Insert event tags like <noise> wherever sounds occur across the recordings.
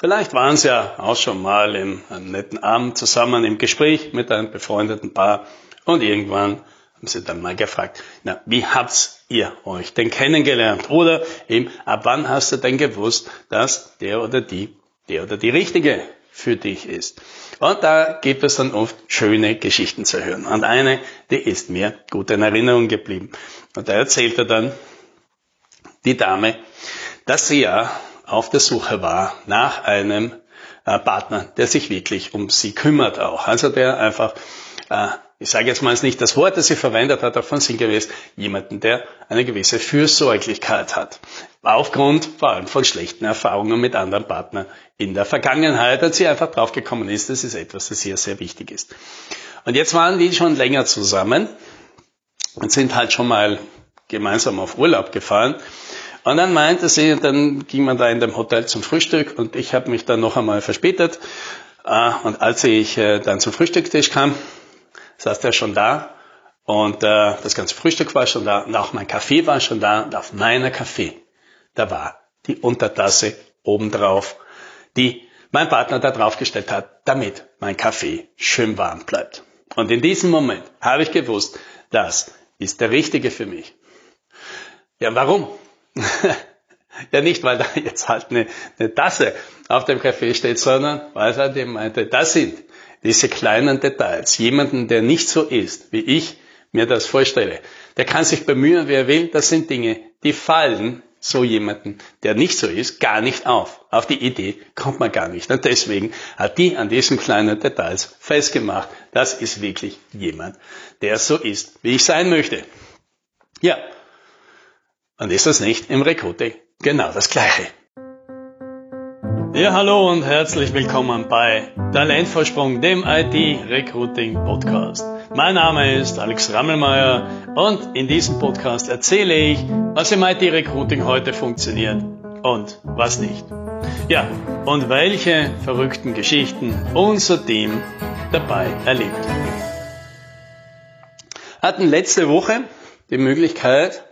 Vielleicht waren Sie ja auch schon mal in einem netten Abend zusammen im Gespräch mit einem befreundeten Paar und irgendwann haben Sie dann mal gefragt, na, wie habt ihr euch denn kennengelernt? Oder eben, ab wann hast du denn gewusst, dass der oder die, der oder die Richtige für dich ist? Und da gibt es dann oft schöne Geschichten zu hören. Und eine, die ist mir gut in Erinnerung geblieben. Und da erzählte dann die Dame, dass sie ja auf der Suche war nach einem äh, Partner, der sich wirklich um sie kümmert auch. Also der einfach, äh, ich sage jetzt mal nicht das Wort, das sie verwendet hat, auch von sinngemäß, jemanden, der eine gewisse Fürsorglichkeit hat. Aufgrund vor allem von schlechten Erfahrungen mit anderen Partnern in der Vergangenheit, als sie einfach draufgekommen ist, das ist etwas, das sehr, sehr wichtig ist. Und jetzt waren die schon länger zusammen und sind halt schon mal gemeinsam auf Urlaub gefahren. Und dann meinte sie, dann ging man da in dem Hotel zum Frühstück und ich habe mich dann noch einmal verspätet. Äh, und als ich äh, dann zum Frühstückstisch kam, saß der schon da und äh, das ganze Frühstück war schon da und auch mein Kaffee war schon da und auf meiner Kaffee, da war die Untertasse obendrauf, die mein Partner da draufgestellt hat, damit mein Kaffee schön warm bleibt. Und in diesem Moment habe ich gewusst, das ist der Richtige für mich. Ja, warum? Ja, nicht, weil da jetzt halt eine, eine Tasse auf dem Kaffee steht, sondern weil er dem meinte, das sind diese kleinen Details. Jemanden, der nicht so ist, wie ich mir das vorstelle, der kann sich bemühen, wie er will. Das sind Dinge, die fallen so jemanden, der nicht so ist, gar nicht auf. Auf die Idee kommt man gar nicht. Und deswegen hat die an diesen kleinen Details festgemacht, das ist wirklich jemand, der so ist, wie ich sein möchte. Ja, und ist das nicht im Recruiting genau das Gleiche? Ja, hallo und herzlich willkommen bei Talentvorsprung, dem IT-Recruiting Podcast. Mein Name ist Alex Rammelmeier und in diesem Podcast erzähle ich, was im IT-Recruiting heute funktioniert und was nicht. Ja, und welche verrückten Geschichten unser Team dabei erlebt. Hatten letzte Woche die Möglichkeit,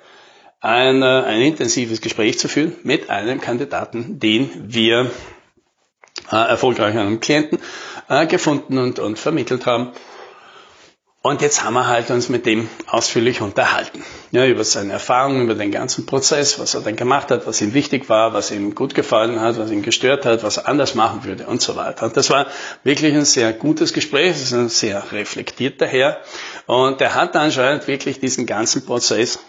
ein, ein intensives Gespräch zu führen mit einem Kandidaten, den wir äh, erfolgreich einem Klienten äh, gefunden und, und vermittelt haben. Und jetzt haben wir halt uns mit dem ausführlich unterhalten. Ja, über seine Erfahrungen, über den ganzen Prozess, was er dann gemacht hat, was ihm wichtig war, was ihm gut gefallen hat, was ihn gestört hat, was er anders machen würde und so weiter. Und das war wirklich ein sehr gutes Gespräch, es ist ein sehr reflektierter Herr. Und er hat anscheinend wirklich diesen ganzen Prozess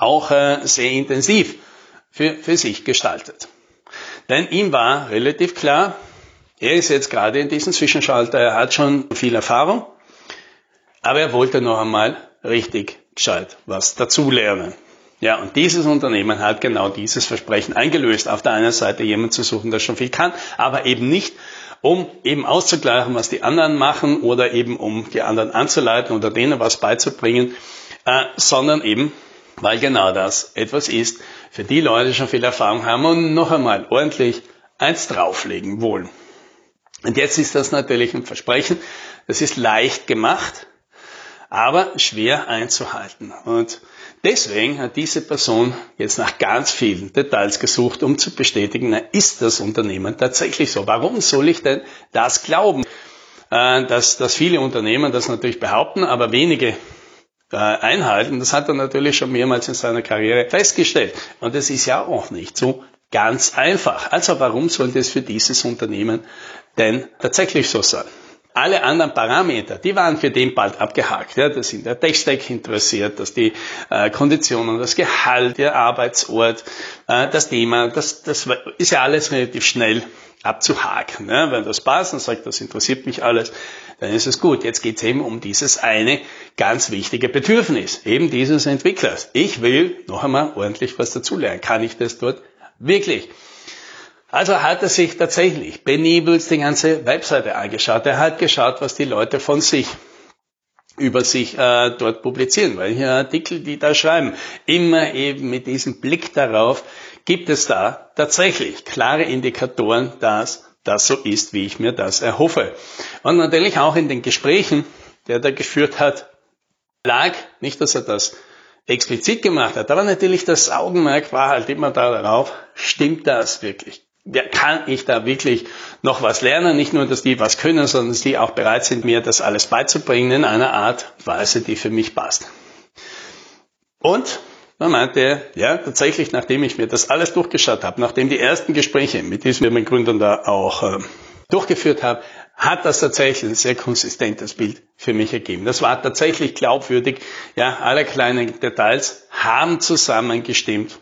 auch äh, sehr intensiv für, für sich gestaltet. Denn ihm war relativ klar, er ist jetzt gerade in diesem Zwischenschalter, er hat schon viel Erfahrung, aber er wollte noch einmal richtig gescheit was dazulernen. Ja, und dieses Unternehmen hat genau dieses Versprechen eingelöst. Auf der einen Seite jemand zu suchen, der schon viel kann, aber eben nicht, um eben auszugleichen, was die anderen machen oder eben um die anderen anzuleiten oder denen was beizubringen, äh, sondern eben weil genau das etwas ist, für die Leute schon viel Erfahrung haben und noch einmal ordentlich eins drauflegen wollen. Und jetzt ist das natürlich ein Versprechen, das ist leicht gemacht, aber schwer einzuhalten. Und deswegen hat diese Person jetzt nach ganz vielen Details gesucht, um zu bestätigen, na, ist das Unternehmen tatsächlich so? Warum soll ich denn das glauben? Äh, dass, dass viele Unternehmen das natürlich behaupten, aber wenige einhalten. Das hat er natürlich schon mehrmals in seiner Karriere festgestellt. Und das ist ja auch nicht so ganz einfach. Also warum sollte es für dieses Unternehmen denn tatsächlich so sein? Alle anderen Parameter, die waren für den bald abgehakt. Ja, das sind der Tech-Stack interessiert, dass die äh, Konditionen, das Gehalt, der Arbeitsort, äh, das Thema, das, das ist ja alles relativ schnell abzuhaken. Ne? Wenn das passt und sagt, das interessiert mich alles, dann ist es gut. Jetzt geht es eben um dieses eine ganz wichtige Bedürfnis, eben dieses Entwicklers. Ich will noch einmal ordentlich was dazulernen. Kann ich das dort wirklich? Also hat er sich tatsächlich benebelt die ganze Webseite angeschaut. Er hat geschaut, was die Leute von sich über sich äh, dort publizieren, welche Artikel die da schreiben. Immer eben mit diesem Blick darauf, gibt es da tatsächlich klare Indikatoren, dass das so ist, wie ich mir das erhoffe. Und natürlich auch in den Gesprächen, die er da geführt hat, lag nicht, dass er das explizit gemacht hat, aber natürlich das Augenmerk war halt immer darauf, stimmt das wirklich? ja, kann ich da wirklich noch was lernen? Nicht nur, dass die was können, sondern dass die auch bereit sind, mir das alles beizubringen in einer Art Weise, die für mich passt. Und dann meinte er, ja, tatsächlich, nachdem ich mir das alles durchgeschaut habe, nachdem die ersten Gespräche mit diesen Firmengründern da auch äh, durchgeführt habe, hat das tatsächlich ein sehr konsistentes Bild für mich ergeben. Das war tatsächlich glaubwürdig. Ja, alle kleinen Details haben zusammengestimmt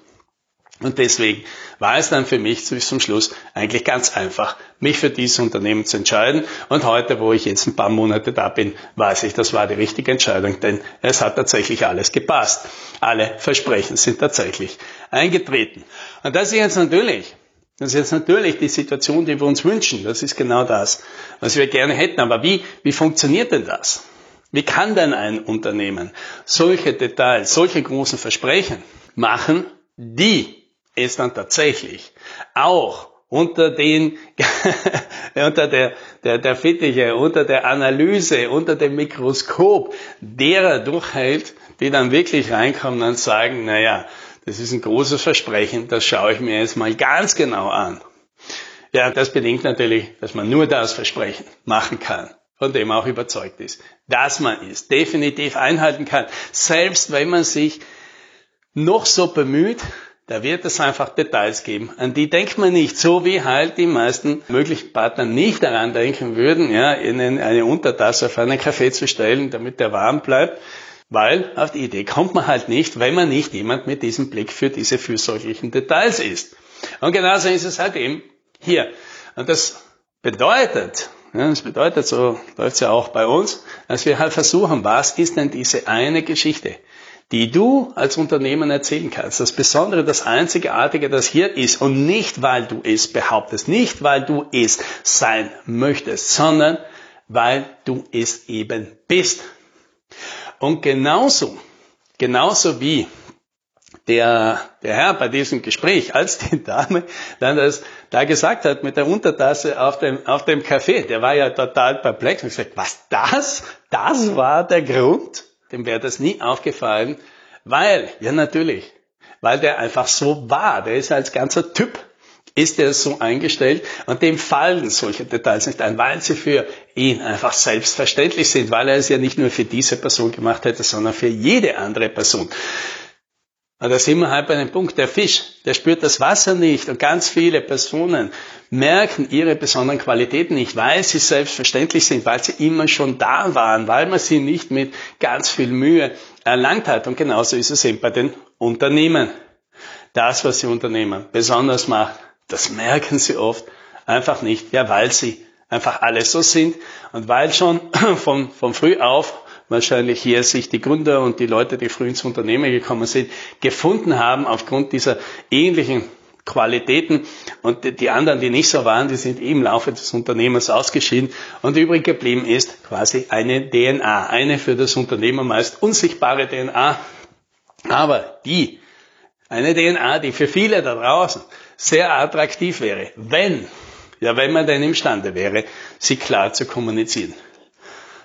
und deswegen war es dann für mich bis zum Schluss eigentlich ganz einfach, mich für dieses Unternehmen zu entscheiden. Und heute, wo ich jetzt ein paar Monate da bin, weiß ich, das war die richtige Entscheidung, denn es hat tatsächlich alles gepasst. Alle Versprechen sind tatsächlich eingetreten. Und das ist jetzt natürlich, das ist jetzt natürlich die Situation, die wir uns wünschen. Das ist genau das, was wir gerne hätten. Aber wie, wie funktioniert denn das? Wie kann denn ein Unternehmen solche Details, solche großen Versprechen machen, die es dann tatsächlich auch unter den, <laughs> unter der, der, der Fittiche, unter der Analyse, unter dem Mikroskop derer durchhält, die dann wirklich reinkommen und sagen, naja, das ist ein großes Versprechen, das schaue ich mir jetzt mal ganz genau an. Ja, das bedingt natürlich, dass man nur das Versprechen machen kann, von dem man auch überzeugt ist, dass man es definitiv einhalten kann, selbst wenn man sich noch so bemüht, da wird es einfach Details geben. An die denkt man nicht, so wie halt die meisten möglichen Partner nicht daran denken würden, ja, ihnen eine Untertasse auf einen Kaffee zu stellen, damit der warm bleibt. Weil auf die Idee kommt man halt nicht, wenn man nicht jemand mit diesem Blick für diese fürsorglichen Details ist. Und genauso ist es halt eben hier. Und das bedeutet, ja, das bedeutet, so läuft es ja auch bei uns, dass wir halt versuchen, was ist denn diese eine Geschichte? Die du als Unternehmen erzählen kannst. Das Besondere, das Einzigartige, das hier ist und nicht, weil du es behauptest, nicht, weil du es sein möchtest, sondern weil du es eben bist. Und genauso, genauso wie der, der Herr bei diesem Gespräch, als die Dame dann das da gesagt hat mit der Untertasse auf dem, auf dem Café, der war ja total perplex und gesagt, was das? Das war der Grund? Dem wäre das nie aufgefallen, weil, ja natürlich, weil der einfach so war, der ist als ganzer Typ, ist er so eingestellt und dem fallen solche Details nicht ein, weil sie für ihn einfach selbstverständlich sind, weil er es ja nicht nur für diese Person gemacht hätte, sondern für jede andere Person. Und da sind wir halt bei dem Punkt, der Fisch, der spürt das Wasser nicht und ganz viele Personen merken ihre besonderen Qualitäten nicht, weil sie selbstverständlich sind, weil sie immer schon da waren, weil man sie nicht mit ganz viel Mühe erlangt hat. Und genauso ist es eben bei den Unternehmen. Das, was sie Unternehmen besonders macht, das merken sie oft einfach nicht, ja, weil sie einfach alles so sind und weil schon <clears throat> von, von früh auf wahrscheinlich hier sich die Gründer und die Leute, die früh ins Unternehmen gekommen sind, gefunden haben aufgrund dieser ähnlichen Qualitäten. Und die anderen, die nicht so waren, die sind im Laufe des Unternehmens ausgeschieden. Und übrig geblieben ist quasi eine DNA, eine für das Unternehmen meist unsichtbare DNA, aber die, eine DNA, die für viele da draußen sehr attraktiv wäre, wenn, ja, wenn man denn imstande wäre, sie klar zu kommunizieren.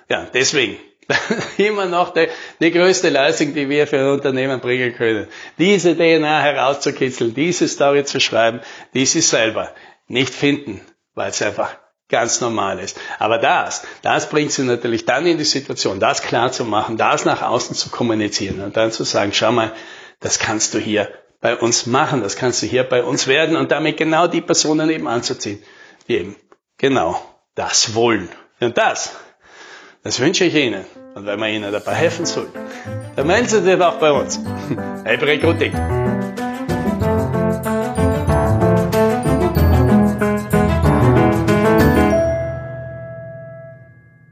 Ja, deswegen <laughs> immer noch die, die, größte Leistung, die wir für ein Unternehmen bringen können. Diese DNA herauszukitzeln, diese Story zu schreiben, die sie selber nicht finden, weil es einfach ganz normal ist. Aber das, das bringt sie natürlich dann in die Situation, das klar zu machen, das nach außen zu kommunizieren und dann zu sagen, schau mal, das kannst du hier bei uns machen, das kannst du hier bei uns werden und damit genau die Personen eben anzuziehen, die eben genau das wollen. Und das das wünsche ich Ihnen. Und wenn wir Ihnen dabei helfen soll, dann melden Sie sich doch bei uns. <laughs> Hey Recruiting.